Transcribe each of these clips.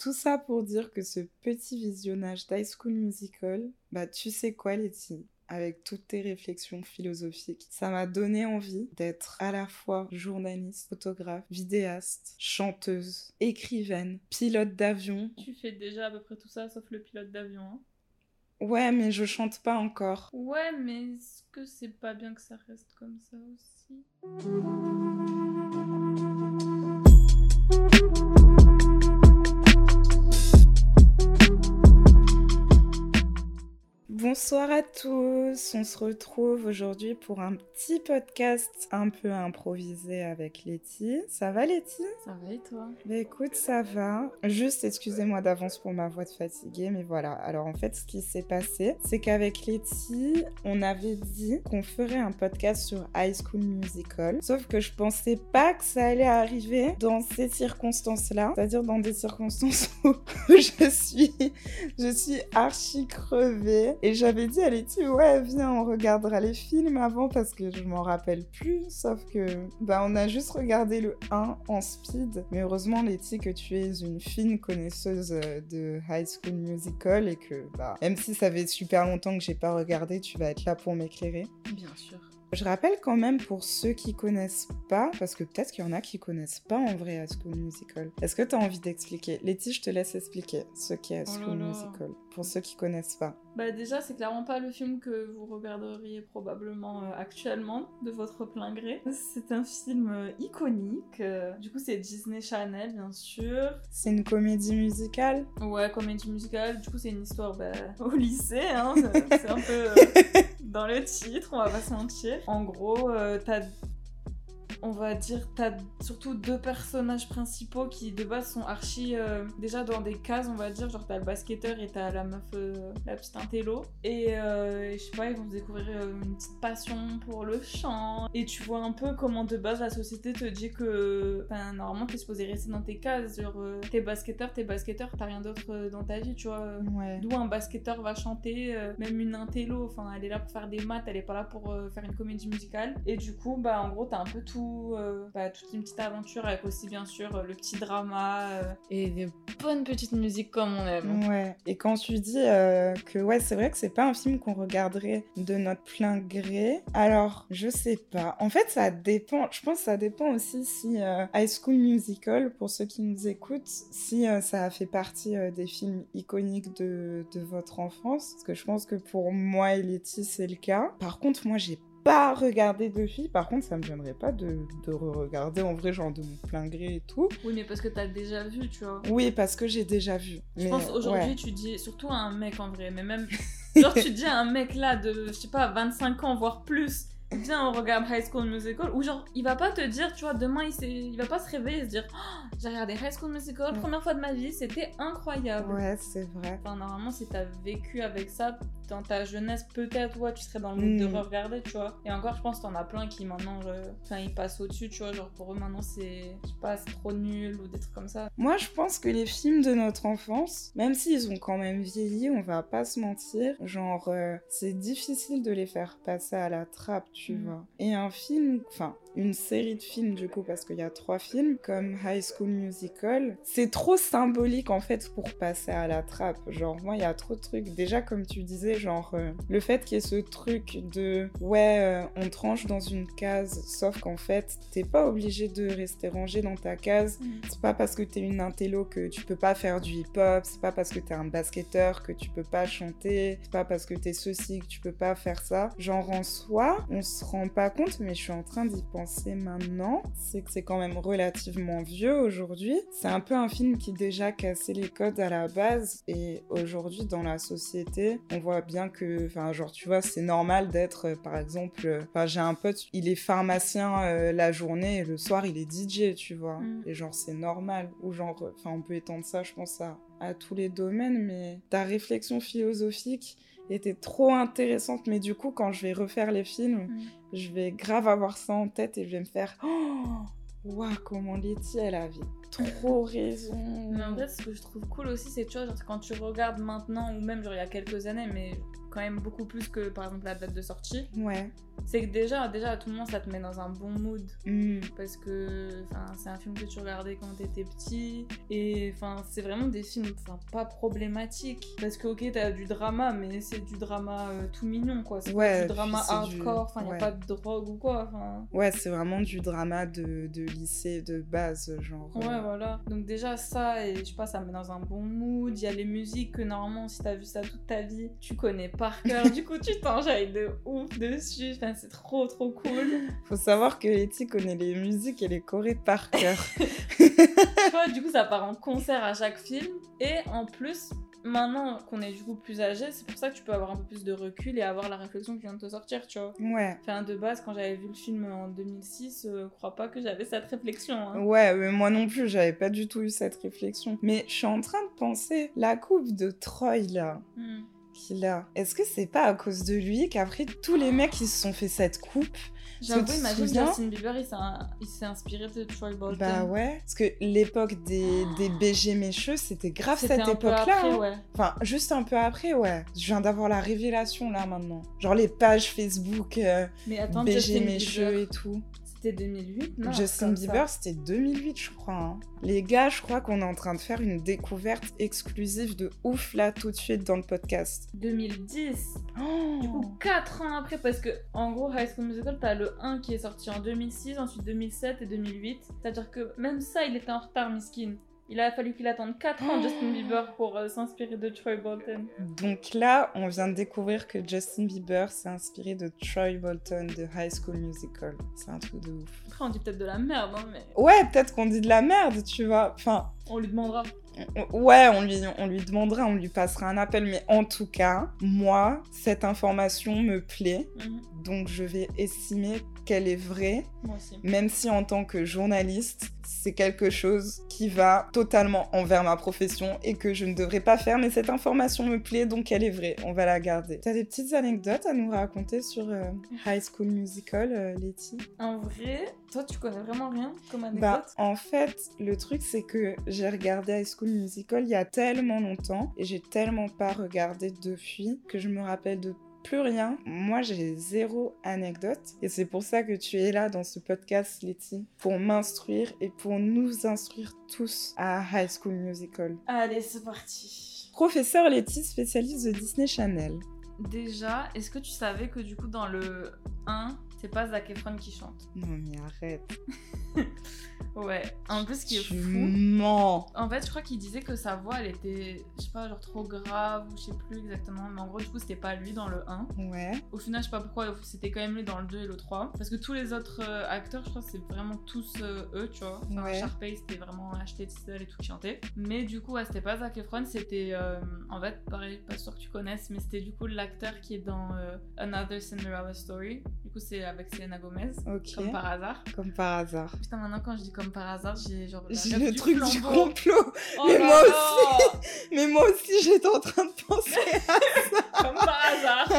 Tout ça pour dire que ce petit visionnage d'High School Musical, bah tu sais quoi Letty? Avec toutes tes réflexions philosophiques. Ça m'a donné envie d'être à la fois journaliste, photographe, vidéaste, chanteuse, écrivaine, pilote d'avion. Tu fais déjà à peu près tout ça sauf le pilote d'avion. Hein ouais, mais je chante pas encore. Ouais, mais est-ce que c'est pas bien que ça reste comme ça aussi? Bonsoir à tous, on se retrouve aujourd'hui pour un petit podcast un peu improvisé avec Letty. Ça va Letty? Ça va et toi? Bah écoute, ça va. Juste excusez-moi d'avance pour ma voix de fatiguée, mais voilà. Alors en fait, ce qui s'est passé, c'est qu'avec Letty, on avait dit qu'on ferait un podcast sur High School Musical. Sauf que je pensais pas que ça allait arriver dans ces circonstances-là, c'est-à-dire dans des circonstances où je suis, je suis archi crevée et j'avais dit à Letty, ouais, viens, on regardera les films avant parce que je m'en rappelle plus. Sauf que, bah, on a juste regardé le 1 en speed. Mais heureusement, Letty, que tu es une fine connaisseuse euh, de High School Musical et que, bah, même si ça fait super longtemps que j'ai pas regardé, tu vas être là pour m'éclairer. Bien sûr. Je rappelle quand même pour ceux qui connaissent pas, parce que peut-être qu'il y en a qui connaissent pas en vrai High School Musical. Est-ce que tu as envie d'expliquer? Letty, je te laisse expliquer ce qu'est High Oh School. Musical pour ceux qui connaissent pas. Bah déjà, c'est clairement pas le film que vous regarderiez probablement euh, actuellement de votre plein gré. C'est un film euh, iconique. euh, du coup, c'est Disney Channel, bien sûr. C'est une comédie musicale? Ouais, comédie musicale. Du coup, c'est une histoire bah, au lycée. Hein, c'est un peu euh, dans le titre, on va pas se mentir. En gros, euh, t'as on va dire, t'as surtout deux personnages principaux qui de base sont archi euh, déjà dans des cases, on va dire. Genre, t'as le basketteur et t'as la meuf, euh, la petite intello. Et euh, je sais pas, ils vont découvrir une petite passion pour le chant. Et tu vois un peu comment de base la société te dit que normalement t'es supposé rester dans tes cases. Genre, t'es basketteur, t'es basketteur, t'as rien d'autre dans ta vie, tu vois. Ouais. D'où un basketteur va chanter, même une intello, enfin elle est là pour faire des maths, elle est pas là pour faire une comédie musicale. Et du coup, bah en gros, t'as un peu tout, euh, bah, toute une petite aventure avec aussi bien sûr le petit drama euh, et des bonnes petites musiques comme on aime. Ouais. Et quand tu dis euh, que ouais, c'est vrai que c'est pas un film qu'on regarderait de notre plein gré. Alors, je sais pas. En fait, ça dépend. Je pense que ça dépend aussi si High School Musical, pour ceux qui nous écoutent, si ça a fait partie des films iconiques de, de votre enfance. Parce que je pense que pour moi et Letty, c'est le cas. Par contre, moi, j'ai pas regardé de filles. Par contre, ça me gênerait pas de, de re-regarder en vrai, genre de mon plein gré et tout. Oui, mais parce que t'as déjà vu, tu vois. Oui, parce que j'ai déjà vu. Je Mais, pense aujourd'hui, ouais. tu dis, surtout à un mec en vrai, mais même. Genre, tu dis à un mec là de, je sais pas, 25 ans, voire plus, viens, on regarde High School Musical, ou genre, il va pas te dire, tu vois, demain, il, il va pas se réveiller et se dire, Oh, j'ai regardé High School Musical, Ouais. première fois de ma vie, c'était incroyable. Ouais, c'est vrai. Enfin, normalement, si t'as vécu avec ça dans ta jeunesse, peut-être, ouais, tu serais dans le mood de Mm. regarder, tu vois. Et encore, je pense t'en as plein qui maintenant, enfin, ils passent au-dessus, tu vois. Genre, pour eux, maintenant, c'est, je sais pas, c'est trop nul ou des trucs comme ça. Moi, je pense que les films de notre enfance, même s'ils ont quand même vieilli, on va pas se mentir, genre, euh, c'est difficile de les faire passer à la trappe, tu Mm. vois. Et un film, enfin, une série de films, du coup, parce qu'il y a trois films, comme High School Musical, c'est trop symbolique, en fait, pour passer à la trappe. Genre, moi, il y a trop de trucs. Déjà, comme tu disais, genre, euh, le fait qu'il y ait ce truc de, ouais, euh, on te range dans une case, sauf qu'en fait, t'es pas obligé de rester rangé dans ta case. C'est pas parce que t'es une intello que tu peux pas faire du hip-hop, c'est pas parce que t'es un basketteur que tu peux pas chanter, c'est pas parce que t'es ceci que tu peux pas faire ça. Genre en soi, on se rend pas compte, mais je suis en train d'y penser maintenant. C'est que c'est quand même relativement vieux aujourd'hui. C'est un peu un film qui déjà cassait les codes à la base et aujourd'hui dans la société, on voit bien que, enfin genre tu vois, c'est normal d'être, euh, par exemple, euh, enfin j'ai un pote, il est pharmacien euh, la journée et le soir il est DJ, tu vois. Mm. Et genre c'est normal. Ou genre, enfin on peut étendre ça, je pense à à tous les domaines, mais ta réflexion philosophique était trop intéressante. Mais du coup, quand je vais refaire les films, Mm. je vais grave avoir ça en tête et je vais me faire Oh Waouh, comment Letty elle a, vi- trop raison. Mais en fait, ce que je trouve cool aussi, c'est tu vois, genre, quand tu regardes maintenant, ou même genre il y a quelques années, mais quand même beaucoup plus que par exemple la date de sortie, Ouais. C'est que déjà, déjà à tout moment, ça te met dans un bon mood. Hmm. Parce que enfin, c'est un film que tu regardais quand t'étais petit. Et enfin, c'est vraiment des films enfin, pas problématiques. Parce que, ok, t'as du drama, mais c'est du drama euh, tout mignon, quoi. C'est Ouais, pas du drama puis c'est du- hardcore, enfin, y a ouais. pas de drogue ou quoi. Enfin, Ouais, c'est vraiment du drama de, de lycée de base, genre. Ouais, euh, voilà. Donc déjà ça, et je sais pas, ça me met dans un bon mood. Il y a les musiques que normalement, si t'as vu ça toute ta vie, tu connais par cœur. du coup, tu t'enjailles de ouf dessus. Enfin, c'est trop, trop cool. Faut savoir que Letty connaît les musiques et les chorés par cœur. vois, du coup, ça part en concert à chaque film. Et en plus, maintenant qu'on est du coup plus âgé, c'est pour ça que tu peux avoir un peu plus de recul et avoir la réflexion qui vient de te sortir, tu vois. ouais. Enfin, de base, quand j'avais vu le film en 2006, euh, crois pas que j'avais cette réflexion. hein. Ouais, mais moi non plus, j'avais pas du tout eu cette réflexion. Mais je suis en train de penser, la coupe de Troy là, Hmm. Est-ce que c'est pas à cause de lui qu'après tous les mecs ils se sont fait cette coupe? J'avoue, imagine Justin Bieber, il s'est inspiré de Troy Bolton. Bah ouais, parce que l'époque des, des BG mécheux, c'était grave cette époque-là. hein. ouais. Enfin, juste un peu après, ouais. Je viens d'avoir la révélation là maintenant. Genre les pages Facebook, euh, Mais attends, BG mécheux et tout. C'était 2008, non Justin. Bieber, c'était 2008, je crois. hein. Les gars, je crois qu'on est en train de faire une découverte exclusive de ouf là tout de suite dans le podcast. 2010. Oh Du coup, 4 ans après, parce que en gros, High School Musical, t'as le 1 qui est sorti en 2006, ensuite 2007 et 2008. C'est-à-dire que même ça, il était en retard, miskin. Il a fallu qu'il attende 4 ans, Oh. Justin Bieber, pour euh, s'inspirer de Troy Bolton. Donc là, on vient de découvrir que Justin Bieber s'est inspiré de Troy Bolton de High School Musical. C'est un truc de ouf. Après, on dit peut-être de la merde, hein, mais Ouais, peut-être qu'on dit de la merde, tu vois. Enfin, on lui demandera. Ouais, on lui, on lui demandera, on lui passera un appel. Mais en tout cas, moi, cette information me plaît. Mhm. Donc je vais estimer qu'elle est vraie, Moi aussi. même si en tant que journaliste, c'est quelque chose qui va totalement envers ma profession et que je ne devrais pas faire. Mais cette information me plaît, donc elle est vraie. On va la garder. T'as des petites anecdotes à nous raconter sur euh, High School Musical, euh, Letty? En vrai, toi, tu connais vraiment rien comme anecdote? Bah, en fait, le truc, c'est que j'ai regardé High School Musical il y a tellement longtemps et j'ai tellement pas regardé depuis que je me rappelle de plus rien. Moi, j'ai zéro anecdote et c'est pour ça que tu es là dans ce podcast, Letty, pour m'instruire et pour nous instruire tous à High School Musical. Allez, c'est parti. Professeur Letty, spécialiste de Disney Channel. Déjà, est-ce que tu savais que du coup, dans le 1, c'est pas Zac Efron qui chante Non mais arrête. Ouais. En plus, ce qui est tu fou. mens. En fait, je crois qu'il disait que sa voix, elle était, je sais pas, genre trop grave, ou je sais plus exactement. Mais en gros, du coup, c'était pas lui dans le 1. Ouais. Au final, je sais pas pourquoi, c'était quand même lui dans le 2 et le 3. Parce que tous les autres euh, acteurs, je crois, c'est vraiment tous euh, eux, tu vois. Enfin, Ouais. Sharpay, c'était vraiment acheté seul et tout qui chantait. Mais du coup, ouais, c'était pas Zac Efron, c'était. euh, en fait, pareil, pas sûr que tu connaisses, mais c'était du coup l'acteur qui est dans Another Cinderella Story. Du coup, c'est avec Selena Gomez. Comme par hasard. Comme par hasard. Putain, maintenant, quand je dis comme par hasard, j'ai genre. J'ai le du truc du flambeau. complot. Oh Mais moi là Mais moi aussi, j'étais en train de penser. comme par hasard.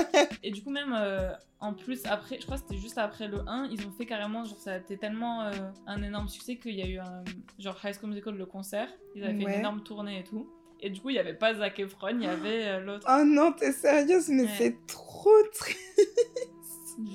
Et du coup, même euh, en plus, après, je crois que c'était juste après le 1, ils ont fait carrément, genre, ça a été tellement euh, un énorme succès qu'il y a eu un. Genre, High School Musical, le concert. Ils avaient fait une énorme tournée et tout. Et du coup, il y avait pas Zac Efron, il y avait euh, l'autre. Oh non, t'es sérieuse, mais Ouais. c'est trop triste.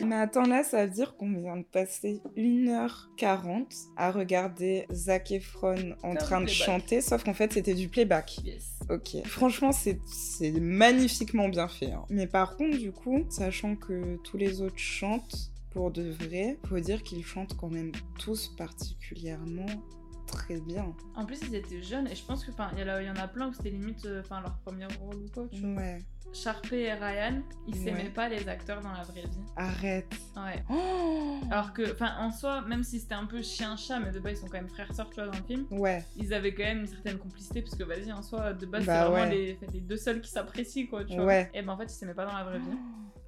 Mais attends, là, ça veut dire qu'on vient de passer 1h40 à regarder Zac Efron en train de chanter, sauf qu'en fait, c'était du playback. Yes. Ok. Franchement, c'est c'est magnifiquement bien fait. hein. Mais par contre, du coup, sachant que tous les autres chantent pour de vrai, faut dire qu'ils chantent quand même tous particulièrement très bien. En plus, ils étaient jeunes et je pense que, il y, en a- il y en a plein où c'était limite, euh, enfin, leur premier rôle ou quoi. tu vois. Ouais. Sharpay et Ryan, ils s'aimaient Ouais. pas les acteurs dans la vraie vie. Arrête. Ouais. Oh Alors que, enfin, en soi, même si c'était un peu chien-chat, mais de base, ils sont quand même frères-sœurs, tu vois, dans le film. ouais. ils avaient quand même une certaine complicité parce que vas-y en soi de base Bah c'est vraiment ouais. les, les deux seuls qui s'apprécient quoi tu vois Ouais. et ben en fait ils s'aimaient pas dans la vraie vie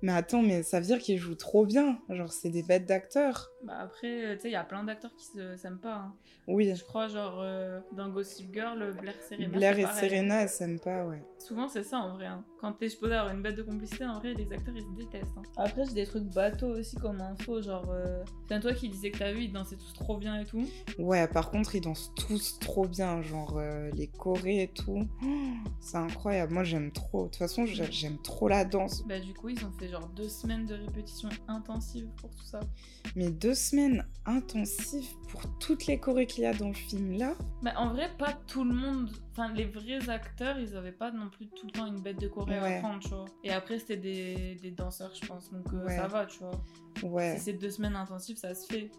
Mais attends, mais ça veut dire qu'ils jouent trop bien. Genre, c'est des bêtes d'acteurs. bah après euh, tu sais il y a plein d'acteurs qui se s'aiment pas hein. Oui. je crois genre euh, dans Gossip Girl Blair Serena Blair et. Serena, elles s'aiment pas, ouais. Souvent, c'est ça en vrai. hein. Quand t'es supposé avoir une bête de complicité, en vrai, les acteurs ils se détestent. hein. Après, j'ai des trucs bateaux aussi comme info, genre. Euh... C'est toi qui disais que t'as vu, ils dansaient tous trop bien et tout. Ouais, par contre, ils dansent tous trop bien, genre euh, les chorés et tout. Oh, c'est incroyable. Moi, j'aime trop. De toute façon, j'ai- j'aime trop la danse. Bah, du coup, ils ont fait genre deux semaines de répétition intensive pour tout ça. Mais deux semaines intensives pour toutes les chorés qu'il y a dans le film là. Bah, en vrai, pas tout le monde. Enfin, les vrais acteurs, ils avaient pas non plus tout le temps une bête de choré Ouais. à prendre, tu vois. Et après, c'était des, des danseurs, je pense. Donc, euh, Ouais. ça va, tu vois. Ouais. Si c'est deux semaines intensives, ça se fait.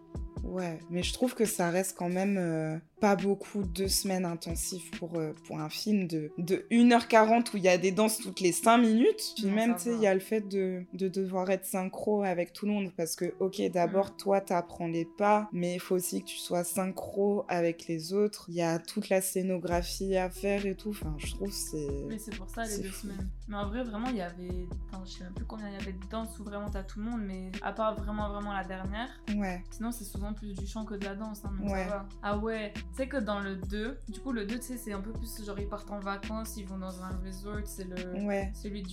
Ouais, mais je trouve que ça reste quand même euh, pas beaucoup deux semaines intensives pour, euh, pour un film de, de 1h40 où il y a des danses toutes les 5 minutes. Puis Non, même, tu sais, il y a le fait de, de devoir être synchro avec tout le monde parce que, ok, d'abord, Mm. toi, t'apprends les pas, mais il faut aussi que tu sois synchro avec les autres. Il y a toute la scénographie à faire et tout. Enfin, je trouve que c'est... Mais c'est pour ça, les deux fou. semaines. Mais en vrai, vraiment, il y avait. Enfin, je sais même plus combien il y avait de danses où vraiment t'as tout le monde, mais à part vraiment, vraiment la dernière. Ouais, Sinon, c'est souvent plus du chant que de la danse, hein, donc Ouais. ça va. Ah ouais, sais que dans le 2, du coup, le 2, tu sais, c'est un peu plus genre ils partent en vacances, ils vont dans un resort, c'est le. ouais. Celui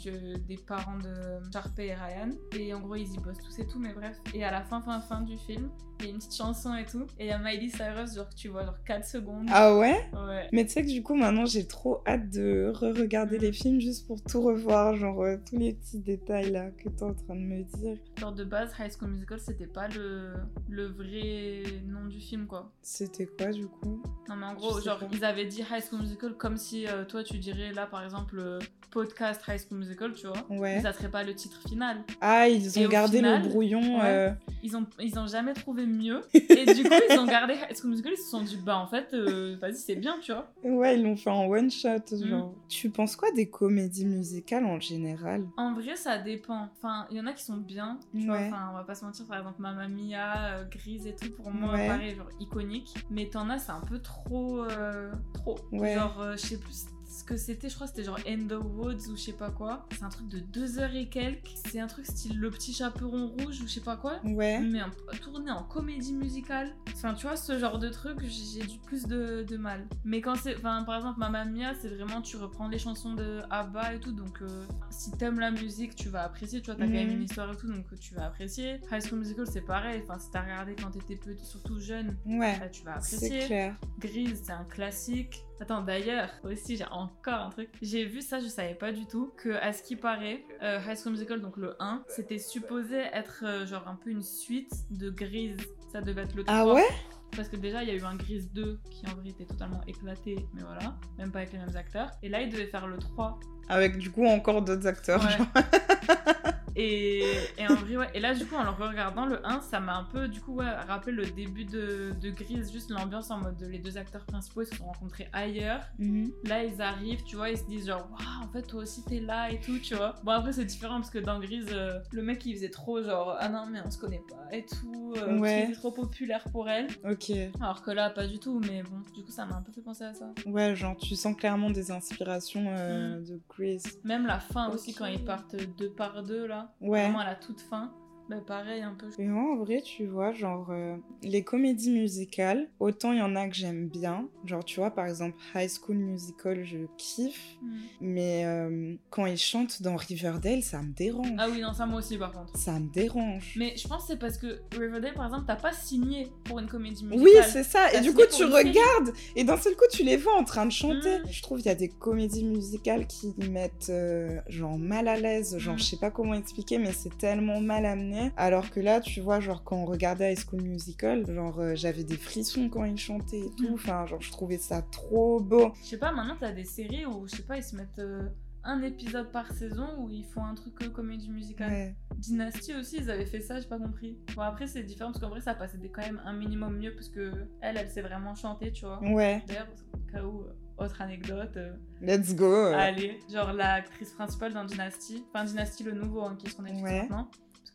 des parents de Sharpay et Ryan. Et en gros, ils y bossent tous et tout, mais bref. Et à la fin, fin, fin du film, il y a une petite chanson et tout. Et il y a Miley Cyrus, genre, que tu vois, genre 4 secondes. Ah ouais? Ouais. Mais tu sais que du coup, maintenant, j'ai trop hâte de re-regarder les films juste pour tout revoir, genre euh, tous les petits détails là que t'es en train de me dire. Genre de base, High School Musical, c'était pas le, le vrai nom du film, quoi. C'était quoi du coup? Non, mais en gros, genre, ils avaient dit High School Musical comme si euh, toi, tu dirais là, par exemple, euh, podcast High School Musical, tu vois. Ouais. Mais ça serait pas le titre final. Ah, ils ont Et gardé final, le brouillon. ouais. euh, Ils ont, ils ont jamais trouvé mieux. Et du coup, ils ont gardé High School Musical. Ils se sont dit, bah en fait, vas-y, c'est bien, tu vois. Ouais, ils l'ont fait en one shot. Mm. Genre. Tu penses quoi des comédies musicales en général? En vrai, ça dépend. Enfin, il y en a qui sont bien, tu vois. Enfin, on va pas se mentir, par exemple, Mamma Mia, Grise et tout, pour moi, Ouais. pareil, genre iconique. Mais t'en as, c'est un peu trop. euh, trop. Ouais. Genre, euh, je sais plus ce que c'était, je crois que c'était genre In the Woods ou je sais pas quoi. C'est un truc de deux heures et quelques. C'est un truc style Le Petit Chaperon Rouge ou je sais pas quoi. Ouais. Mais en- tourné en comédie musicale. Enfin, tu vois, ce genre de truc, j'ai du plus de, de mal. Mais quand c'est. Enfin, par exemple, Mamma Mia, c'est vraiment, tu reprends les chansons de ABBA et tout. Donc, euh, si t'aimes la musique, tu vas apprécier. Tu vois, t'as quand même Mhm. une histoire et tout, donc tu vas apprécier. High School Musical, c'est pareil. Enfin, si t'as regardé quand t'étais petit, surtout jeune, Ouais. bah, tu vas C'est apprécier. clair. Grise, c'est un classique. Attends, d'ailleurs, aussi, j'ai encore un truc. J'ai vu ça, je savais pas du tout, que à ce qui paraît, euh, High School Musical, donc le 1, c'était supposé être euh, genre un peu une suite de Grise. Ça devait être le 3. Ah ouais? Parce que déjà, il y a eu un Grise 2 qui en vrai était totalement éclaté, mais voilà, même pas avec les mêmes acteurs. Et là, il devait faire le 3. Avec du coup encore d'autres acteurs. Ouais. genre. Et, et en vrai, ouais. Et là, du coup, en le regardant, le 1, ça m'a un peu, du coup, ouais, rappelé le début de, de Grise, juste l'ambiance en mode les deux acteurs principaux, ils se sont rencontrés ailleurs. Mhm. Là, ils arrivent, tu vois, ils se disent genre, waouh, en fait, toi aussi, t'es là et tout, tu vois. Bon, après, c'est différent parce que dans Grise, euh, le mec, il faisait trop genre, ah non, mais on se connaît pas et tout. euh, Ouais. trop populaire pour elle. Ok. Alors que là, pas du tout, mais bon, du coup, ça m'a un peu fait penser à ça. Ouais, genre tu sens clairement des inspirations Mm. euh, de Grace. Même la fin aussi, quand ils partent deux par deux, là. Ouais. Vraiment à la toute fin. Bah, pareil, un peu. Et en vrai, tu vois, genre, euh, les comédies musicales, autant il y en a que j'aime bien. Genre, tu vois, par exemple, High School Musical, je kiffe. Mm. Mais euh, quand ils chantent dans Riverdale, ça me dérange. Ah oui, non, ça moi aussi, par contre. Ça me dérange. Mais je pense que c'est parce que Riverdale, par exemple, t'as pas signé pour une comédie musicale. Oui, c'est ça. Et du coup, tu regardes et d'un seul coup, tu les vois en train de chanter. Mm. Je trouve qu'il y a des comédies musicales qui mettent euh, genre mal à l'aise. Genre, Mm. je sais pas comment expliquer, mais c'est tellement mal amené. Alors que là, tu vois, genre quand on regardait High School Musical, genre euh, j'avais des frissons quand ils chantaient et tout. Mm. Enfin, genre je trouvais ça trop beau. Je sais pas, maintenant t'as des séries où, je sais pas, ils se mettent euh, un épisode par saison où ils font un truc euh, comédie musicale. Ouais. Dynasty aussi, ils avaient fait ça, j'ai pas compris. Bon, après, c'est différent parce qu'en vrai, ça passait quand même un minimum mieux parce que elle, elle sait vraiment chanter, tu vois. Ouais. D'ailleurs, au cas où, euh, autre anecdote, euh, Let's go. allez, genre l'actrice principale dans Dynasty, enfin Dynasty le nouveau, hein, qui est sur Netflix Ouais. maintenant.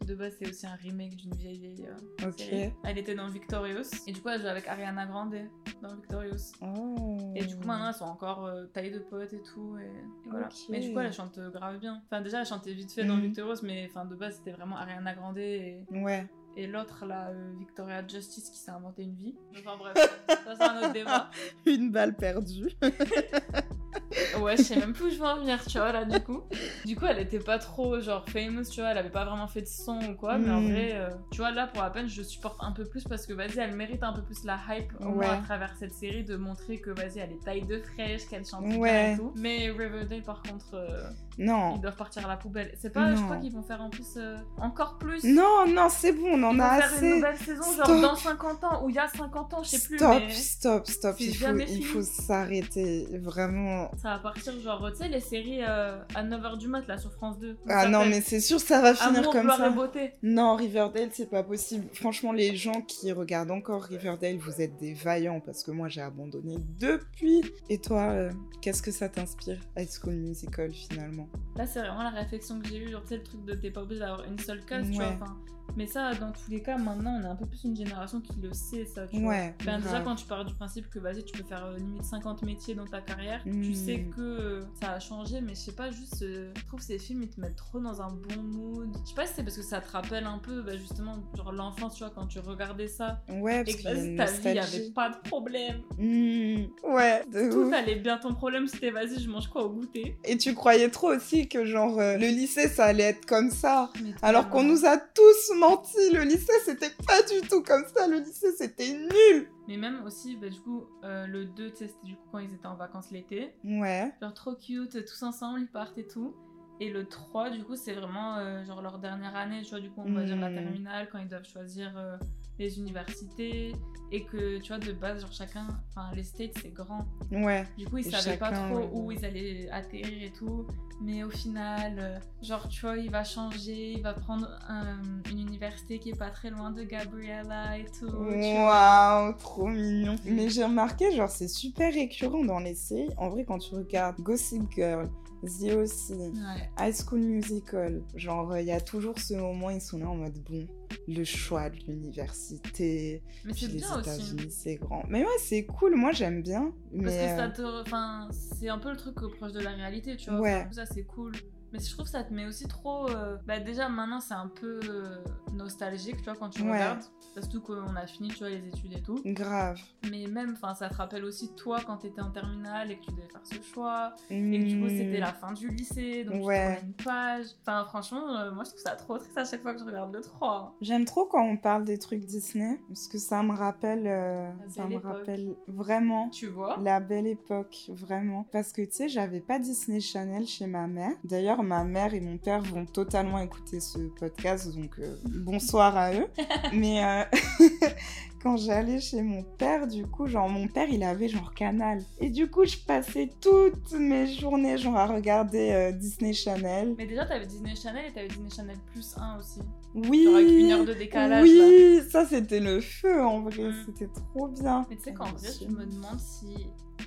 De base, c'est aussi un remake d'une vieille, vieille euh, Ok. série. Elle était dans Victorious. Et du coup, elle joue avec Ariana Grande dans Victorious. Oh. Et du coup, maintenant, elles sont encore euh, taillées de potes et tout. Et, et voilà. Ok. Mais du coup, elle chante euh, grave bien. Enfin, déjà, elle chantait vite fait dans Mhm. Victorious, mais enfin, de base, c'était vraiment Ariana Grande et, Ouais. et l'autre, là, euh, Victoria Justice, qui s'est inventé une vie. Enfin, bref, ça, c'est un autre débat. Une balle perdue. Ouais, je sais même plus où je veux en venir, tu vois, là, du coup. Du coup, elle était pas trop, genre, famous, tu vois, elle avait pas vraiment fait de son ou quoi, mais en Mm. vrai, euh, tu vois, là, pour la peine, je supporte un peu plus parce que, vas-y, elle mérite un peu plus la hype, au moins Ouais. à travers cette série, de montrer que, vas-y, elle est taille de fraîche, qu'elle chante bien Ouais. et tout. Mais Riverdale, par contre, euh, Non. ils doivent partir à la poubelle. C'est pas, je Non. crois qu'ils vont faire en plus euh, encore plus. Non, non, c'est bon, on en Ils a vont faire une assez. nouvelle saison, genre Stop. dans 50 ans, ou il y a 50 ans, je sais plus, Stop, mais stop, stop. Il faut, il faut s'arrêter. Vraiment. ça va partir, genre, tu sais, les séries euh, à 9h du mat, là, sur France 2. Ah non, mais c'est sûr, ça va finir Amour, comme ça. et beauté. Non, Riverdale, c'est pas possible. Franchement, les gens qui regardent encore Riverdale, vous êtes des vaillants parce que moi j'ai abandonné depuis. Et toi, euh, qu'est-ce que ça t'inspire, High School Musical finalement? Là, c'est vraiment la réflexion que j'ai eue, genre, tu sais, le truc de t'es pas obligé d'avoir une seule case, tu vois. Ouais. Mais ça, dans tous les cas, maintenant, on est un peu plus une génération qui le sait, ça, tu vois. Ouais. Enfin, déjà, quand tu pars du principe que, vas-y, tu peux faire euh, limite 50 métiers dans ta carrière, tu sais que euh, ça a changé, mais je sais pas, juste, euh, je trouve ces films, ils te mettent trop dans un bon mood. Je sais pas si c'est parce que ça te rappelle un peu, bah, justement, genre l'enfance, tu vois, quand tu regardais ça, Ouais, et parce que, a vas-y, une ta vie, il y avait pas de problème. Mmh, Ouais, de Tout ouf. allait bien, ton problème, c'était, vas-y, je mange quoi au goûter? Et tu croyais trop aussi que genre le lycée ça allait être comme ça. Mais Alors qu'on nous a tous menti, le lycée c'était pas du tout comme ça, le lycée c'était nul. Mais même aussi, bah, du coup, euh, le 2, tu sais, c'était du coup quand ils étaient en vacances l'été. Ouais. Genre trop cute, tous ensemble, ils partent et tout. Et le 3, du coup, c'est vraiment euh, genre leur dernière année, tu vois, du coup, on va dire la Mm. terminale, quand ils doivent choisir euh, les universités. Et que, tu vois, de base, genre chacun, enfin, les States, c'est grand. Ouais. Du coup, ils savaient pas trop ouais. où ils allaient atterrir et tout. Mais au final, euh, genre, tu vois, il va changer, il va prendre un- une université qui est pas très loin de Gabriella et tout. Waouh, trop mignon. Mais j'ai remarqué, genre, c'est super récurrent dans les séries. En vrai, quand tu regardes Gossip Girl, The Ouais. High School Musical, genre, il y a toujours ce moment, ils sont là en mode, bon, le choix de l'université, Mais puis c'est les bien aussi. États-Unis, c'est grand. Mais ouais, c'est cool, moi j'aime bien. Parce Mais que ça euh, te. Enfin, c'est un peu le truc euh, proche de la réalité, tu vois. Ouais. Enfin, ça, c'est cool. Mais je trouve que ça te met aussi trop. euh, Bah, déjà, maintenant, c'est un peu euh, nostalgique, tu vois, quand tu Ouais. regardes. Surtout qu'on a fini, tu vois, les études et tout. grave. Mais même, enfin, ça te rappelle aussi toi quand t'étais en terminale et que tu devais faire ce choix. Et que du coup, c'était Hmm. la fin du lycée, donc Ouais. tu une page. Enfin, franchement, euh, moi, je trouve ça trop triste à chaque fois que je regarde le 3. J'aime trop quand on parle des trucs Disney, parce que ça me rappelle, ça me époque. rappelle vraiment Tu vois? la belle époque, vraiment. Parce que tu sais, j'avais pas Disney Channel chez ma mère. D'ailleurs, ma mère et mon père vont totalement écouter ce podcast, donc euh, bonsoir à eux. Mais euh, quand j'allais chez mon père, du coup, genre mon père, il avait genre Canal. Et du coup, je passais toutes mes journées genre à regarder euh, Disney Channel. Mais déjà, t'avais Disney Channel et t'avais Disney Channel plus 1 aussi. Oui. Genre avec une heure de décalage. là. Oui, ça c'était le feu en vrai, Mm. c'était trop bien. Mais tu sais qu'en vrai, je me demande si,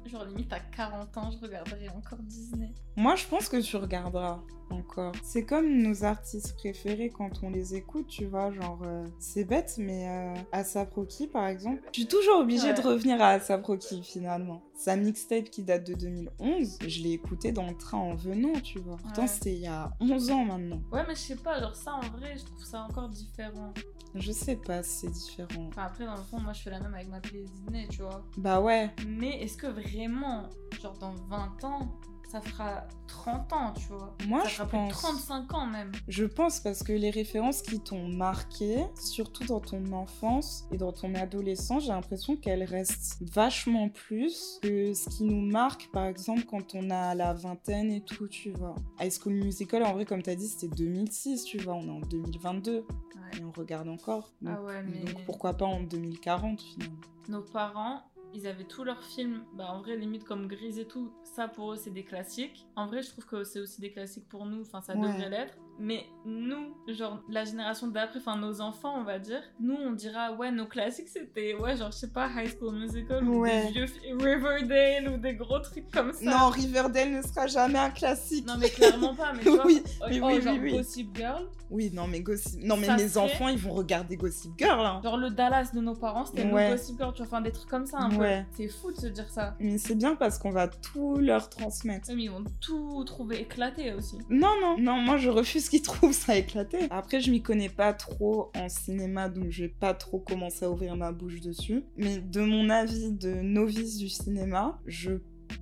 genre limite à 40 ans, je regarderai encore Disney. Moi, je pense que tu regarderas encore. C'est comme nos artistes préférés quand on les écoute, tu vois, genre, euh, c'est bête, mais euh, Asap Rocky, par exemple, je suis toujours obligée Ouais. de revenir à Asap Rocky, finalement. Sa mixtape qui date de 2011, je l'ai écouté dans le train en venant, tu vois. Pourtant, Ouais. c'était il y a 11 ans maintenant. Ouais, mais je sais pas, genre ça en vrai, je trouve ça encore différent. Je sais pas si c'est différent. Enfin, après, dans le fond, moi je fais la même avec ma playlist Disney, tu vois. Bah ouais, Mais est-ce que vraiment, genre dans 20 ans, ça fera 30 ans, tu vois Moi, Ça je fera plus pense. 35 ans même. Je pense parce que les références qui t'ont marqué, surtout dans ton enfance et dans ton adolescence, j'ai l'impression qu'elles restent vachement plus que ce qui nous marque, par exemple, quand on a la vingtaine et tout, tu vois. High School Musical, en vrai, comme t'as dit, c'était 2006, tu vois, on est en 2022 Ouais. et on regarde encore. Donc, Ah ouais, mais donc pourquoi pas en 2040 finalement nos parents, ils avaient tous leurs films, bah en vrai, limite comme Grise et tout, ça pour eux c'est des classiques. En vrai, je trouve que c'est aussi des classiques pour nous, enfin ça Ouais. devrait l'être. Mais nous, genre la génération d'après, enfin nos enfants, on va dire, nous on dira, ouais, nos classiques c'était, ouais, genre je sais pas, High School Musical ou Ouais. des vieux Riverdale ou des gros trucs comme ça. Non, Riverdale ne sera jamais un classique. Non, mais clairement pas, mais Oui, oh, oui, oh, oui, genre oui, oui. Gossip Girl, Oui, non, mais Gossip... Non, mais mes serait- enfants, ils vont regarder Gossip Girl, hein. genre le Dallas de nos parents, c'était Ouais. le Gossip Girl, tu vois, enfin des trucs comme ça un Ouais. peu. C'est fou de se dire ça. Mais c'est bien parce qu'on va tout leur transmettre. Mais ils vont tout trouver éclaté aussi. Non, non, non, moi je refuse qu'ils trouvent ça éclaté. Après, je m'y connais pas trop en cinéma, donc je vais pas trop commencer à ouvrir ma bouche dessus. Mais de mon avis de novice du cinéma, je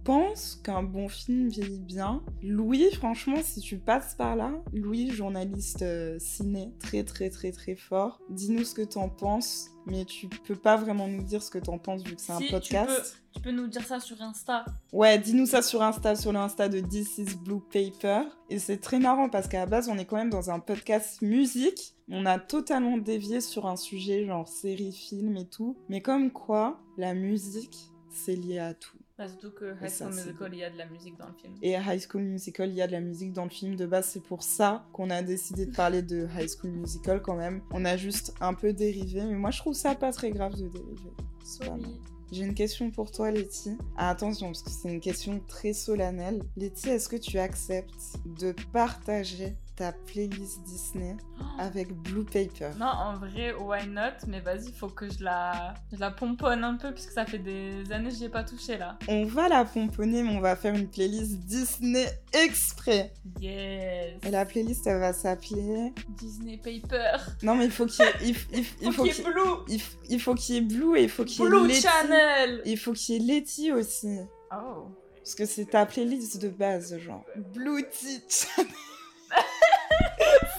pense qu'un bon film vieillit bien. Louis, franchement, si tu passes par là, Louis, journaliste euh, ciné, très très très très fort, dis-nous ce que t'en penses, mais tu peux pas vraiment nous dire ce que t'en penses vu que c'est Si, un tu podcast. Tu peux nous dire ça sur Insta. Ouais, dis-nous ça sur Insta, sur l'Insta de This is Blue Paper. Et c'est très marrant parce qu'à la base, on est quand même dans un podcast musique. On a totalement dévié sur un sujet genre série, film et tout. Mais comme quoi, la musique, c'est lié à tout. Bah, surtout que High School Musical, il y a de la musique dans le film. Et High School Musical, il y a de la musique dans le film. De base, c'est pour ça qu'on a décidé de parler de High School Musical quand même. On a juste un peu dérivé, mais moi je trouve ça pas très grave de dériver. Sorry. J'ai une question pour toi, Letty. Ah, attention, parce que c'est une question très solennelle. Letty, est-ce que tu acceptes de partager ta playlist Disney avec Blue Paper Non, en vrai, why not? Mais vas-y, faut que je la, je la pomponne un peu, puisque ça fait des années que j'y ai pas touché là. On va la pomponner, mais on va faire une playlist Disney exprès. Yes Et la playlist, elle va s'appeler... Disney Paper Non, mais il faut qu'il y ait... Il, il faut faut qu'il ait Blue il il faut qu'il y ait Blue et il faut qu'il y ait Blue Letty. Channel Il faut qu'il y ait Letty aussi. Oh Parce que c'est ta playlist de base, genre. Blue Teach.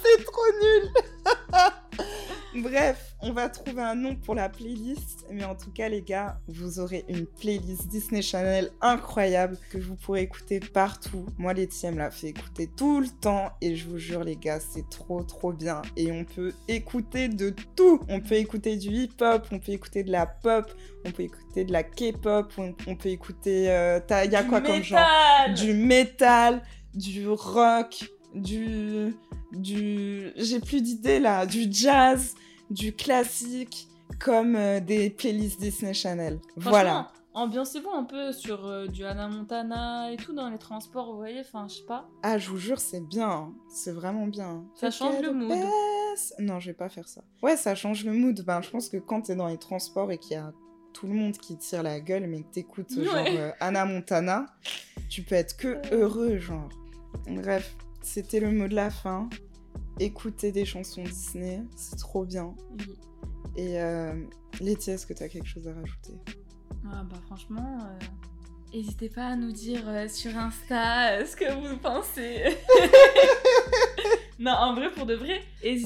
c'est trop nul. Bref, on va trouver un nom pour la playlist. Mais en tout cas, les gars, vous aurez une playlist Disney Channel incroyable que vous pourrez écouter partout. Moi, elle me l'a fait écouter tout le temps. Et je vous jure, les gars, c'est trop, trop bien. Et on peut écouter de tout. On peut écouter du hip-hop, on peut écouter de la pop, on peut écouter de la K-pop, on, on peut écouter... euh, t'as- y a Du quoi comme genre? du métal, du rock, du du j'ai plus d'idées là, du jazz, du classique comme euh, des playlists Disney Channel. Voilà. Ambiancez-vous un peu sur euh, du Hannah Montana et tout dans les transports, vous voyez, enfin, je sais pas. Ah, je vous jure, c'est bien, hein. c'est vraiment bien. Ça change le mood. Non, je vais pas faire ça. Ouais, ça change le mood. Ben, je pense que quand t'es dans les transports et qu'il y a tout le monde qui tire la gueule, mais que t'écoutes Ouais. genre euh, Hannah Montana, tu peux être que heureux, genre. Bref, c'était le mot de la fin. Écouter des chansons Disney, c'est trop bien. Oui. Et euh, Letty, est-ce que t'as quelque chose à rajouter? Ah bah franchement, euh, n'hésitez pas à nous dire euh, sur Insta euh, ce que vous pensez. non, en vrai, pour de vrai,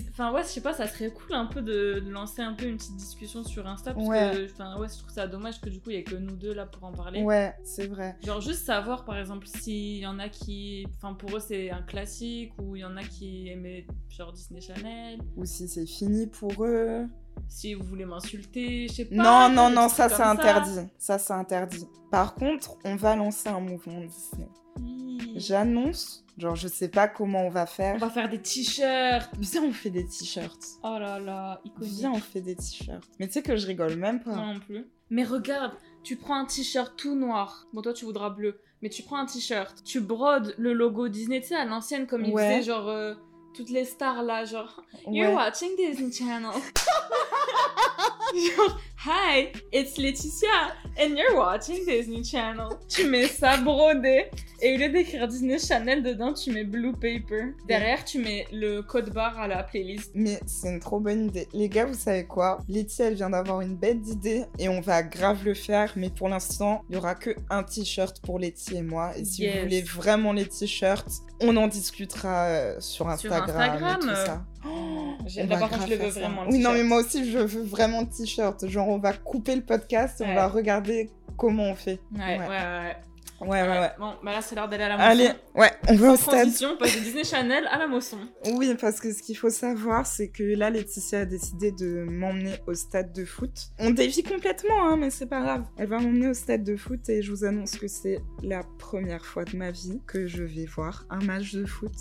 enfin ouais, je sais pas, ça serait cool un peu de, de lancer un peu une petite discussion sur Insta parce Ouais. que, enfin ouais, je trouve ça dommage que du coup il y ait que nous deux là pour en parler. Ouais, c'est vrai. Genre juste savoir par exemple s'il y en a qui, enfin pour eux c'est un classique ou il y en a qui aimaient genre Disney Channel. Ou si c'est fini pour eux. Si vous voulez m'insulter, je sais pas. Non, non, non, ça c'est interdit. Ça c'est interdit. Par contre, on va lancer un mouvement Disney. Oui. J'annonce, genre je sais pas comment on va On faire. va faire des t-shirts. Viens, on fait des t-shirts. Oh là là, iconique. Viens, on fait des t-shirts. Mais tu sais que je rigole même pas. Moi non plus. Mais regarde, tu prends un t-shirt tout noir. Bon, toi, tu voudras bleu. Mais tu prends un t-shirt, tu brodes le logo Disney, tu sais, à l'ancienne, comme ils Ouais. faisaient, genre, euh, toutes les stars là, genre, Ouais. You're watching Disney Channel. Hi, it's Laetitia, and you're watching Disney Channel. Tu mets ça brodé, et au lieu d'écrire Disney Channel dedans, tu mets Blue Paper. Derrière, tu mets le code barre à la playlist. Mais c'est une trop bonne idée. Les gars, vous savez quoi? Letty, elle vient d'avoir une bête d'idée et on va grave le faire. Mais pour l'instant, il y aura que un t-shirt pour Letty et moi. Et si Yes. vous voulez vraiment les t-shirts, on en discutera euh, sur Sur Instagram, Instagram, et tout euh, ça. Oh, là, par contre, grave je le veux ça. vraiment, le Oui, non, mais t-shirt. moi aussi, je veux vraiment le t-shirt. Genre, on va couper le podcast on va regarder comment on fait. Ouais, ouais, Ouais. ouais. Ouais, ouais, ouais. Bon, bah là, c'est l'heure d'aller à la moisson. Allez, ouais, on va au stade. transition, on passe de Disney Channel à la moisson. Oui, parce que ce qu'il faut savoir, c'est que là, Laetitia a décidé de m'emmener au stade de foot. On dévie complètement, hein, mais c'est pas grave. Elle va m'emmener au stade de foot et je vous annonce que c'est la première fois de ma vie que je vais voir un match de foot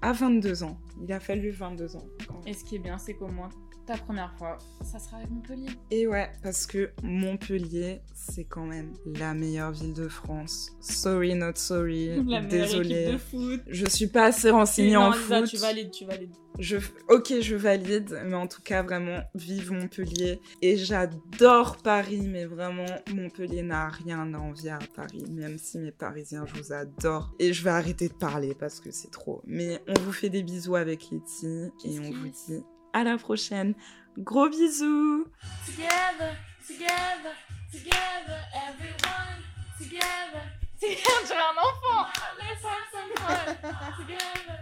à 22 ans. Il a fallu 22 ans. quand. Et ce qui est bien, c'est qu'au moins, ta première fois, ça sera avec Montpellier. Et ouais, parce que Montpellier, c'est quand même la meilleure ville de France. Sorry, not sorry. La Désolée. de foot. Je suis pas assez renseignée Non, en Lisa, foot. tu valides, tu valides. Je, ok, je valide, mais en tout cas, vraiment, vive Montpellier. Et j'adore Paris, mais vraiment, Montpellier n'a rien à envier à Paris, même si mes Parisiens, je vous adore. Et je vais arrêter de parler parce que c'est trop. Mais on vous fait des bisous avec Letty et on vous dit à la prochaine. Gros bisous. Together, together, together, everyone, together. Together, un enfant. Let's have some fun. Together,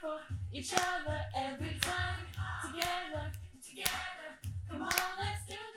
for each other every time. Together, together, come on, let's.